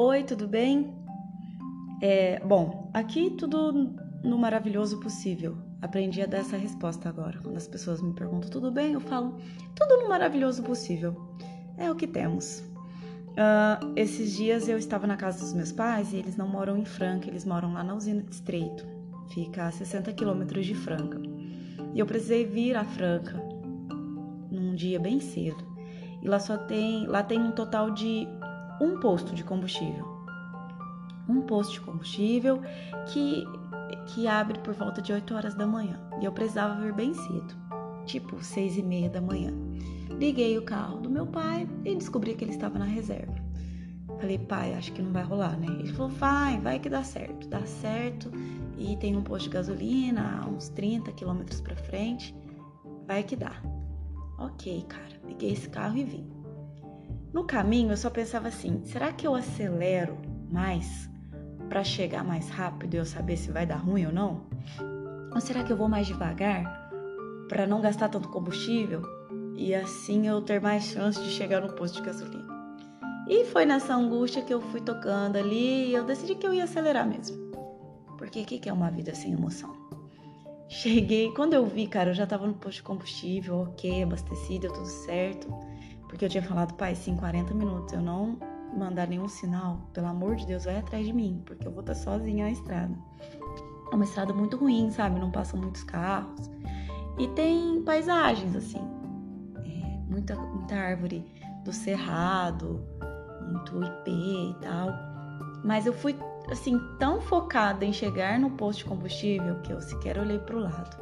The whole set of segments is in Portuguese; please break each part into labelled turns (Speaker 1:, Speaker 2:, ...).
Speaker 1: Oi, tudo bem? É, bom, aqui tudo no maravilhoso possível. Aprendi a dar essa resposta agora. Quando as pessoas me perguntam tudo bem, eu falo tudo no maravilhoso possível. É o que temos. Uh, esses dias eu estava na casa dos meus pais e eles não moram em Franca, eles moram lá na usina de Estreito. Fica a 60 quilômetros de Franca. E eu precisei vir a Franca num dia bem cedo. E lá só tem, lá tem um total de um posto de combustível. Um posto de combustível que, que abre por volta de 8 horas da manhã. E eu precisava vir bem cedo, tipo 6 e meia da manhã. Liguei o carro do meu pai e descobri que ele estava na reserva. Falei, pai, acho que não vai rolar, né? Ele falou, vai, vai que dá certo. Dá certo e tem um posto de gasolina uns 30 quilômetros para frente. Vai que dá. Ok, cara. Liguei esse carro e vim. No caminho eu só pensava assim: será que eu acelero mais para chegar mais rápido e eu saber se vai dar ruim ou não? Ou será que eu vou mais devagar para não gastar tanto combustível e assim eu ter mais chance de chegar no posto de gasolina? E foi nessa angústia que eu fui tocando ali e eu decidi que eu ia acelerar mesmo. Porque o que, é uma vida sem emoção? Cheguei, quando eu vi, cara, eu já tava no posto de combustível, ok, abastecida, tudo certo. Porque eu tinha falado, pai, sim, 40 minutos, eu não mandar nenhum sinal, pelo amor de Deus, vai atrás de mim, porque eu vou estar sozinha na estrada. É uma estrada muito ruim, sabe? Não passam muitos carros. E tem paisagens, assim. É, muita, muita árvore do cerrado, muito IP e tal. Mas eu fui, assim, tão focada em chegar no posto de combustível que eu sequer olhei para o lado.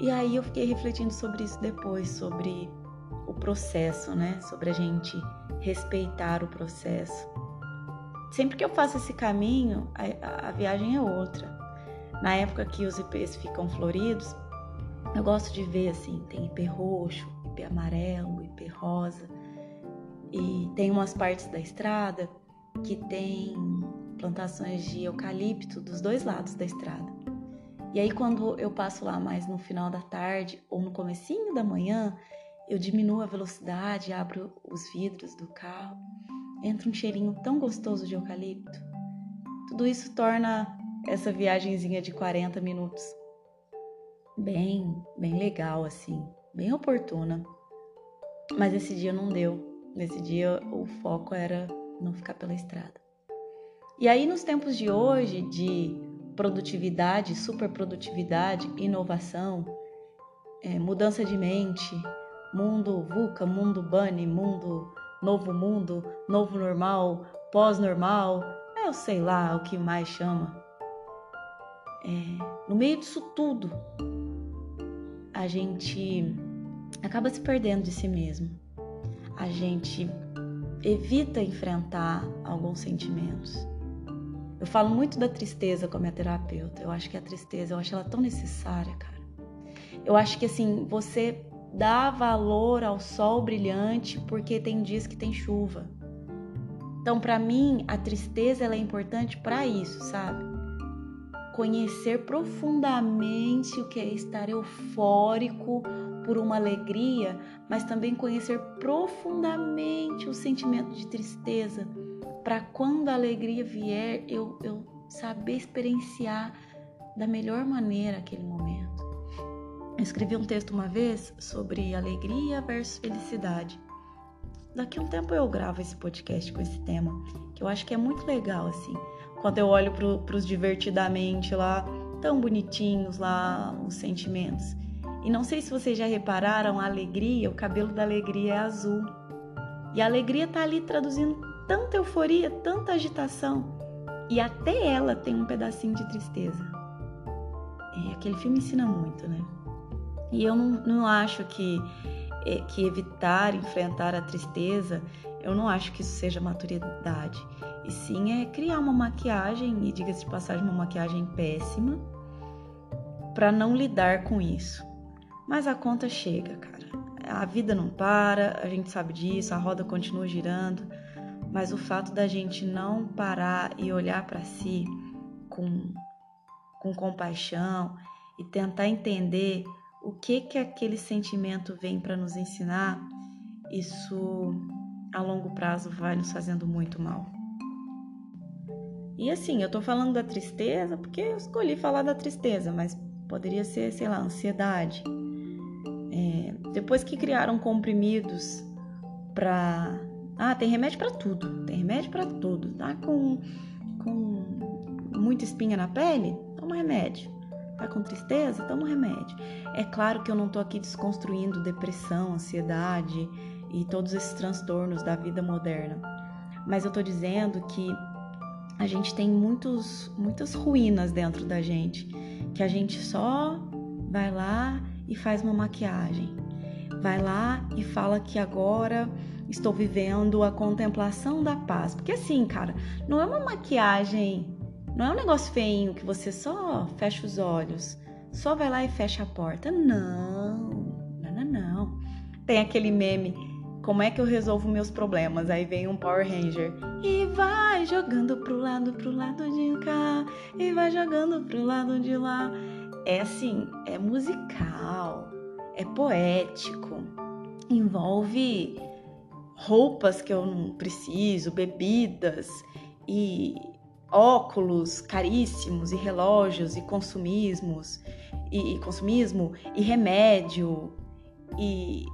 Speaker 1: E aí eu fiquei refletindo sobre isso depois, sobre o processo, né? Sobre a gente respeitar o processo. Sempre que eu faço esse caminho, a, a viagem é outra. Na época que os IPs ficam floridos, eu gosto de ver assim, tem IP roxo, IP amarelo, IP rosa. E tem umas partes da estrada que tem plantações de eucalipto dos dois lados da estrada. E aí quando eu passo lá mais no final da tarde ou no comecinho da manhã, eu diminuo a velocidade, abro os vidros do carro, entra um cheirinho tão gostoso de eucalipto. Tudo isso torna essa viagenzinha de 40 minutos bem, bem legal assim, bem oportuna. Mas esse dia não deu. Nesse dia o foco era não ficar pela estrada. E aí nos tempos de hoje de produtividade, superprodutividade, inovação, é, mudança de mente, mundo VUCA, mundo BUNNY, mundo novo mundo, novo normal, pós-normal, é, eu sei lá o que mais chama. É, no meio disso tudo, a gente acaba se perdendo de si mesmo. A gente evita enfrentar alguns sentimentos. Eu falo muito da tristeza com a minha terapeuta. Eu acho que a tristeza, eu acho ela tão necessária, cara. Eu acho que assim, você dá valor ao sol brilhante porque tem dias que tem chuva. Então, para mim, a tristeza é importante para isso, sabe? Conhecer profundamente o que é estar eufórico por uma alegria, mas também conhecer profundamente o sentimento de tristeza, para quando a alegria vier, eu, eu saber experienciar da melhor maneira aquele momento. Escrevi um texto uma vez sobre alegria versus felicidade. Daqui a um tempo eu gravo esse podcast com esse tema, que eu acho que é muito legal, assim. Quando eu olho para os divertidamente lá, tão bonitinhos lá, os sentimentos. E não sei se vocês já repararam, a alegria, o cabelo da alegria é azul. E a alegria tá ali traduzindo tanta euforia, tanta agitação. E até ela tem um pedacinho de tristeza. É, aquele filme ensina muito, né? E eu não, não acho que, é, que evitar enfrentar a tristeza, eu não acho que isso seja maturidade. E sim é criar uma maquiagem, e diga-se de passagem, uma maquiagem péssima, para não lidar com isso. Mas a conta chega, cara. A vida não para, a gente sabe disso, a roda continua girando, mas o fato da gente não parar e olhar para si com, com compaixão e tentar entender o que que aquele sentimento vem para nos ensinar, isso a longo prazo vai nos fazendo muito mal. E assim, eu tô falando da tristeza porque eu escolhi falar da tristeza, mas poderia ser, sei lá, ansiedade. É, depois que criaram comprimidos pra. Ah, tem remédio para tudo. Tem remédio para tudo. Tá com, com muita espinha na pele? Toma remédio. Tá com tristeza? Toma remédio. É claro que eu não tô aqui desconstruindo depressão, ansiedade e todos esses transtornos da vida moderna. Mas eu tô dizendo que a gente tem muitos, muitas ruínas dentro da gente, que a gente só vai lá e faz uma maquiagem. Vai lá e fala que agora estou vivendo a contemplação da paz. Porque assim, cara, não é uma maquiagem, não é um negócio feinho que você só fecha os olhos, só vai lá e fecha a porta. Não, não, não, não. Tem aquele meme como é que eu resolvo meus problemas? Aí vem um Power Ranger e vai jogando pro lado, pro lado de cá, e vai jogando pro lado de lá. É assim, é musical, é poético, envolve roupas que eu não preciso, bebidas e óculos caríssimos e relógios e consumismos e, e consumismo e remédio e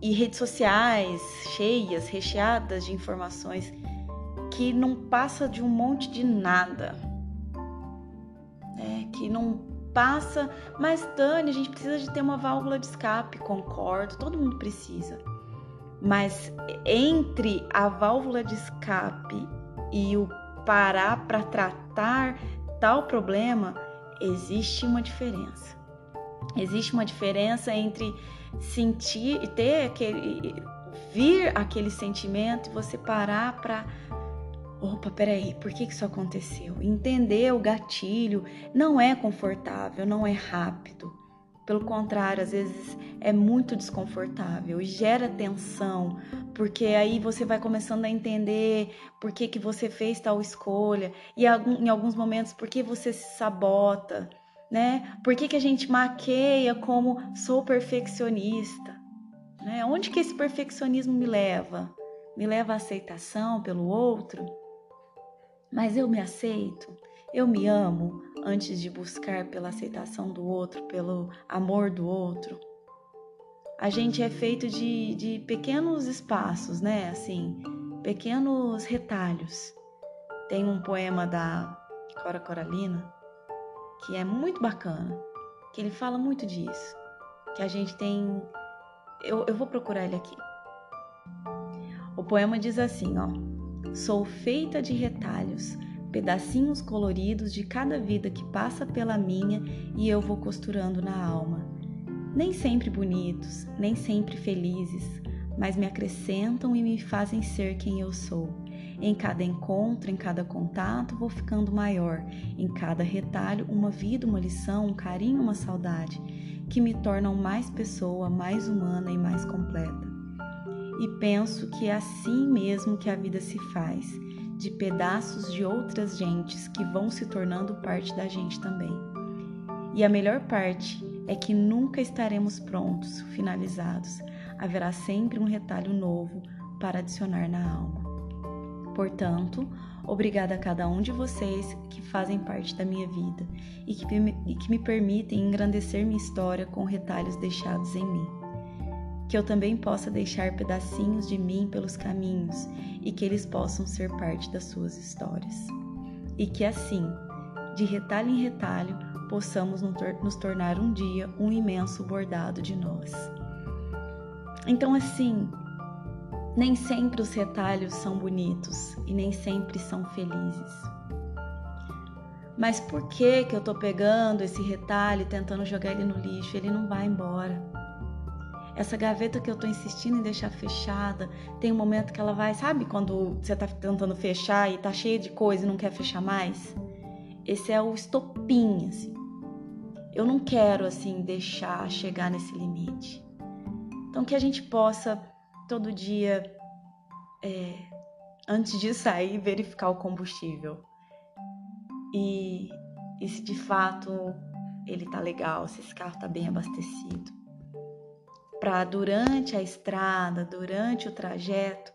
Speaker 1: e redes sociais cheias, recheadas de informações que não passa de um monte de nada. Né? Que não passa, mas Dani, a gente precisa de ter uma válvula de escape, concordo, todo mundo precisa. Mas entre a válvula de escape e o parar para tratar tal problema, existe uma diferença. Existe uma diferença entre sentir e ter aquele vir aquele sentimento e você parar para opa, peraí, por que isso aconteceu? Entender o gatilho não é confortável, não é rápido. Pelo contrário, às vezes é muito desconfortável e gera tensão, porque aí você vai começando a entender por que, que você fez tal escolha e em alguns momentos por que você se sabota né? Por que, que a gente maqueia como sou perfeccionista? Né? Onde que esse perfeccionismo me leva? Me leva à aceitação pelo outro? Mas eu me aceito? Eu me amo antes de buscar pela aceitação do outro, pelo amor do outro? A gente é feito de, de pequenos espaços, né? Assim, pequenos retalhos. Tem um poema da Cora Coralina que é muito bacana, que ele fala muito disso, que a gente tem. Eu, eu vou procurar ele aqui. O poema diz assim, ó: Sou feita de retalhos, pedacinhos coloridos de cada vida que passa pela minha e eu vou costurando na alma. Nem sempre bonitos, nem sempre felizes, mas me acrescentam e me fazem ser quem eu sou. Em cada encontro, em cada contato, vou ficando maior. Em cada retalho, uma vida, uma lição, um carinho, uma saudade, que me tornam mais pessoa, mais humana e mais completa. E penso que é assim mesmo que a vida se faz, de pedaços de outras gentes que vão se tornando parte da gente também. E a melhor parte é que nunca estaremos prontos, finalizados. Haverá sempre um retalho novo para adicionar na alma. Portanto, obrigada a cada um de vocês que fazem parte da minha vida e que me, permitem engrandecer minha história com retalhos deixados em mim. Que eu também possa deixar pedacinhos de mim pelos caminhos e que eles possam ser parte das suas histórias. E que assim, de retalho em retalho, possamos nos tornar um dia um imenso bordado de nós. Então, assim, nem sempre os retalhos são bonitos e nem sempre são felizes. Mas por que que eu tô pegando esse retalho e tentando jogar ele no lixo? Ele não vai embora. Essa gaveta que eu tô insistindo em deixar fechada, tem um momento que ela vai, sabe quando você tá tentando fechar e tá cheia de coisa e não quer fechar mais? Esse é o estopim, assim. Eu não quero assim deixar chegar nesse limite. Então que a gente possa todo dia, é, antes de sair, verificar o combustível. E, e se de fato ele tá legal, se esse carro tá bem abastecido. Para durante a estrada, durante o trajeto,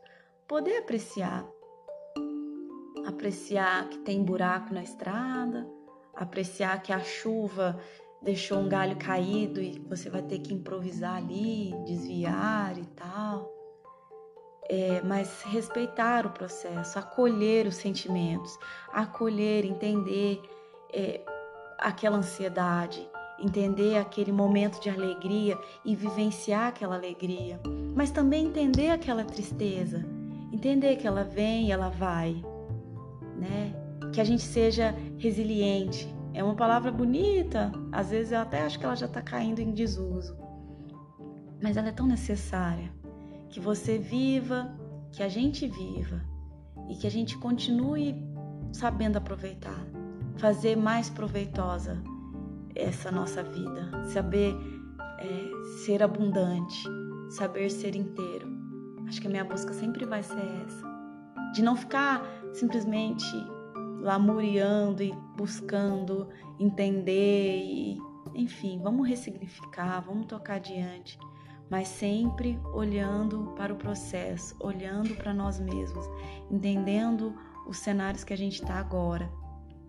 Speaker 1: poder apreciar apreciar que tem buraco na estrada, apreciar que a chuva deixou um galho caído e você vai ter que improvisar ali, desviar e tal. É, mas respeitar o processo, acolher os sentimentos, acolher, entender é, aquela ansiedade, entender aquele momento de alegria e vivenciar aquela alegria, mas também entender aquela tristeza, entender que ela vem e ela vai, né? Que a gente seja resiliente, é uma palavra bonita, às vezes eu até acho que ela já está caindo em desuso, mas ela é tão necessária que você viva, que a gente viva e que a gente continue sabendo aproveitar, fazer mais proveitosa essa nossa vida, saber é, ser abundante, saber ser inteiro. Acho que a minha busca sempre vai ser essa, de não ficar simplesmente lamuriando e buscando entender e enfim, vamos ressignificar, vamos tocar adiante, mas sempre olhando para o processo, olhando para nós mesmos, entendendo os cenários que a gente está agora,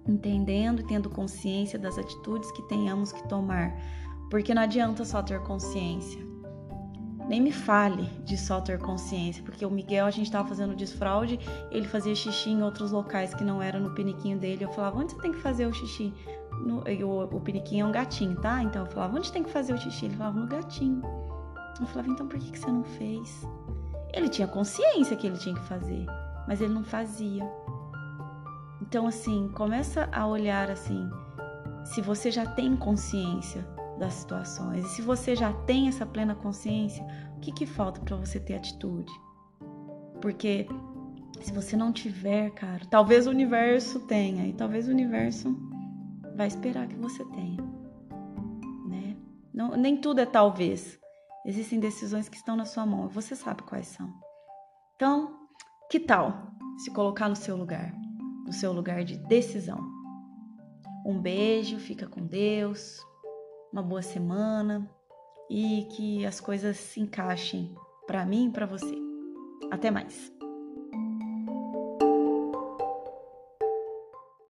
Speaker 1: entendendo e tendo consciência das atitudes que tenhamos que tomar, porque não adianta só ter consciência. Nem me fale de só ter consciência, porque o Miguel, a gente estava fazendo desfraude, ele fazia xixi em outros locais que não era no piniquinho dele. Eu falava, onde você tem que fazer o xixi? No, o, o piniquinho é um gatinho, tá? Então eu falava, onde tem que fazer o xixi? Ele falava, no gatinho. Eu falava, então por que, que você não fez? Ele tinha consciência que ele tinha que fazer, mas ele não fazia. Então, assim, começa a olhar assim, se você já tem consciência das situações. E se você já tem essa plena consciência, o que, que falta para você ter atitude? Porque se você não tiver, cara, talvez o universo tenha, e talvez o universo vai esperar que você tenha, né? Não, nem tudo é talvez. Existem decisões que estão na sua mão, você sabe quais são. Então, que tal se colocar no seu lugar, no seu lugar de decisão? Um beijo, fica com Deus uma boa semana e que as coisas se encaixem para mim e para você. Até mais.